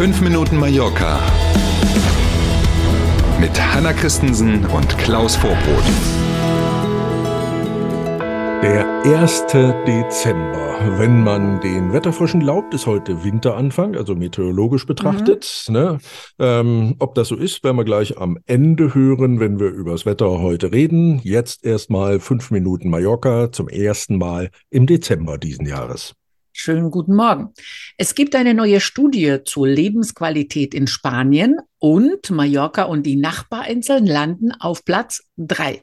5 Minuten Mallorca mit Hanna Christensen und Klaus Vorbrot. Der 1. Dezember, wenn man den Wetterfrischen glaubt, ist heute Winteranfang, also meteorologisch betrachtet. Mhm. Ne? Ähm, ob das so ist, werden wir gleich am Ende hören, wenn wir über das Wetter heute reden. Jetzt erstmal fünf Minuten Mallorca zum ersten Mal im Dezember diesen Jahres. Schönen guten Morgen. Es gibt eine neue Studie zur Lebensqualität in Spanien und Mallorca und die Nachbarinseln landen auf Platz drei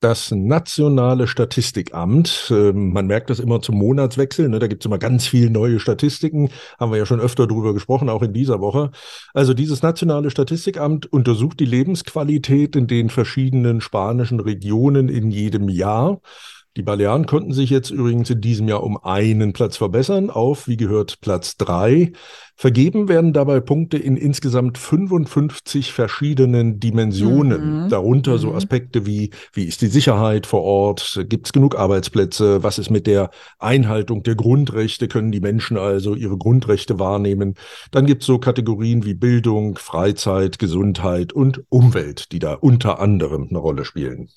das Nationale Statistikamt, äh, man merkt das immer zum Monatswechsel, ne, da gibt es immer ganz viele neue Statistiken, haben wir ja schon öfter drüber gesprochen, auch in dieser Woche. Also dieses Nationale Statistikamt untersucht die Lebensqualität in den verschiedenen spanischen Regionen in jedem Jahr. Die Balearen konnten sich jetzt übrigens in diesem Jahr um einen Platz verbessern, auf, wie gehört, Platz drei. Vergeben werden dabei Punkte in insgesamt 55 verschiedenen Dimensionen, mhm. darunter mhm. so Aspekte wie, wie ist die Sicherheit vor Ort, gibt es genug Arbeitsplätze, was ist mit der Einhaltung der Grundrechte, können die Menschen also ihre Grundrechte wahrnehmen. Dann gibt es so Kategorien wie Bildung, Freizeit, Gesundheit und Umwelt, die da unter anderem eine Rolle spielen.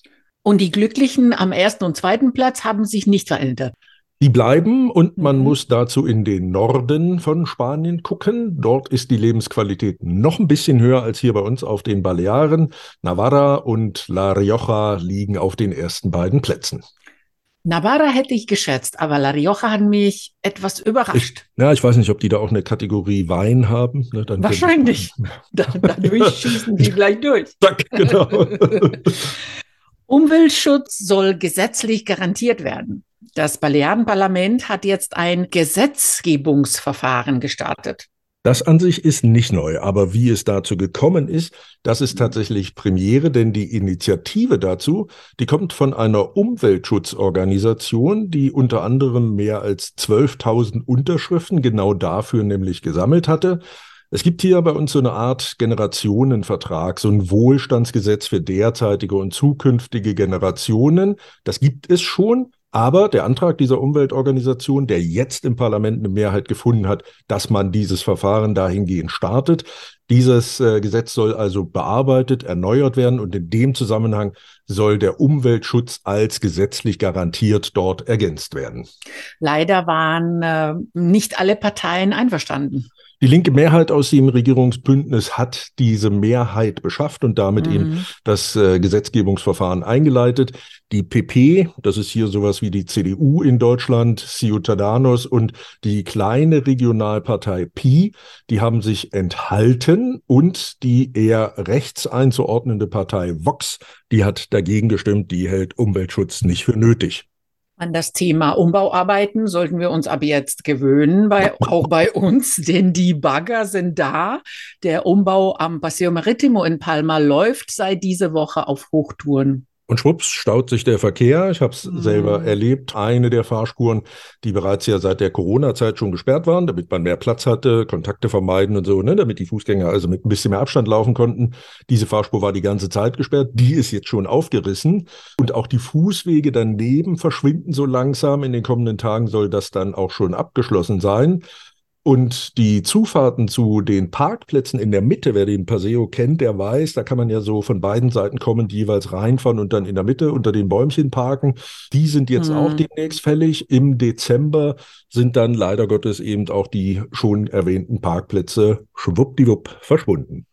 Und die Glücklichen am ersten und zweiten Platz haben sich nicht verändert. Die bleiben und man mhm. muss dazu in den Norden von Spanien gucken. Dort ist die Lebensqualität noch ein bisschen höher als hier bei uns auf den Balearen. Navarra und La Rioja liegen auf den ersten beiden Plätzen. Navarra hätte ich geschätzt, aber La Rioja hat mich etwas überrascht. Ich, ja, ich weiß nicht, ob die da auch eine Kategorie Wein haben. Ne, Wahrscheinlich. da, dadurch schießen die gleich durch. Zack, genau. Umweltschutz soll gesetzlich garantiert werden. Das Balearenparlament hat jetzt ein Gesetzgebungsverfahren gestartet. Das an sich ist nicht neu, aber wie es dazu gekommen ist, das ist tatsächlich Premiere, denn die Initiative dazu, die kommt von einer Umweltschutzorganisation, die unter anderem mehr als 12.000 Unterschriften genau dafür nämlich gesammelt hatte. Es gibt hier bei uns so eine Art Generationenvertrag, so ein Wohlstandsgesetz für derzeitige und zukünftige Generationen. Das gibt es schon. Aber der Antrag dieser Umweltorganisation, der jetzt im Parlament eine Mehrheit gefunden hat, dass man dieses Verfahren dahingehend startet, dieses äh, Gesetz soll also bearbeitet, erneuert werden und in dem Zusammenhang soll der Umweltschutz als gesetzlich garantiert dort ergänzt werden. Leider waren äh, nicht alle Parteien einverstanden. Die linke Mehrheit aus dem Regierungsbündnis hat diese Mehrheit beschafft und damit mhm. eben das äh, Gesetzgebungsverfahren eingeleitet. Die PP, das ist hier sowas wie die CDU in Deutschland, Ciudadanos und die kleine Regionalpartei Pi, die haben sich enthalten und die eher rechts einzuordnende Partei Vox, die hat dagegen gestimmt, die hält Umweltschutz nicht für nötig. An das Thema Umbauarbeiten sollten wir uns ab jetzt gewöhnen, bei, auch bei uns, denn die Bagger sind da. Der Umbau am Paseo Maritimo in Palma läuft seit dieser Woche auf Hochtouren. Und schwupps staut sich der Verkehr. Ich habe es mhm. selber erlebt. Eine der Fahrspuren, die bereits ja seit der Corona-Zeit schon gesperrt waren, damit man mehr Platz hatte, Kontakte vermeiden und so, ne, damit die Fußgänger also mit ein bisschen mehr Abstand laufen konnten. Diese Fahrspur war die ganze Zeit gesperrt. Die ist jetzt schon aufgerissen. Und auch die Fußwege daneben verschwinden so langsam. In den kommenden Tagen soll das dann auch schon abgeschlossen sein. Und die Zufahrten zu den Parkplätzen in der Mitte, wer den Paseo kennt, der weiß, da kann man ja so von beiden Seiten kommen, die jeweils reinfahren und dann in der Mitte unter den Bäumchen parken. Die sind jetzt mhm. auch demnächst fällig. Im Dezember sind dann leider Gottes eben auch die schon erwähnten Parkplätze schwuppdiwupp verschwunden.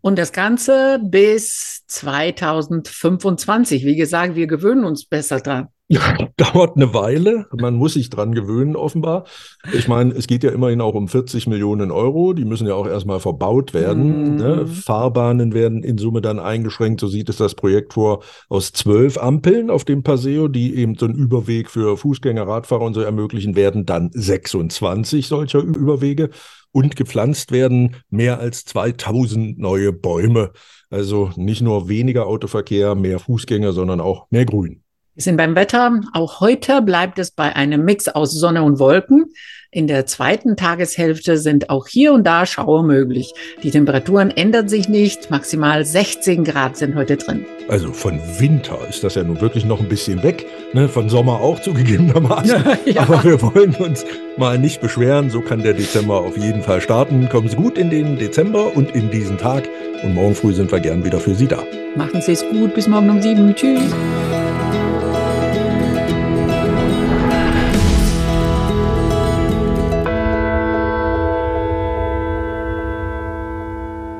Und das Ganze bis 2025. Wie gesagt, wir gewöhnen uns besser dran. Ja, dauert eine Weile. Man muss sich dran gewöhnen, offenbar. Ich meine, es geht ja immerhin auch um 40 Millionen Euro. Die müssen ja auch erstmal verbaut werden. Mm. Ne? Fahrbahnen werden in Summe dann eingeschränkt. So sieht es das Projekt vor, aus zwölf Ampeln auf dem Paseo, die eben so einen Überweg für Fußgänger, Radfahrer und so ermöglichen, werden dann 26 solcher Überwege. Und gepflanzt werden mehr als 2000 neue Bäume. Also nicht nur weniger Autoverkehr, mehr Fußgänger, sondern auch mehr Grün. Wir sind beim Wetter. Auch heute bleibt es bei einem Mix aus Sonne und Wolken. In der zweiten Tageshälfte sind auch hier und da Schauer möglich. Die Temperaturen ändern sich nicht. Maximal 16 Grad sind heute drin. Also von Winter ist das ja nun wirklich noch ein bisschen weg. Ne? Von Sommer auch zugegebenermaßen. ja. Aber wir wollen uns mal nicht beschweren. So kann der Dezember auf jeden Fall starten. Kommen Sie gut in den Dezember und in diesen Tag. Und morgen früh sind wir gern wieder für Sie da. Machen Sie es gut. Bis morgen um sieben. Tschüss.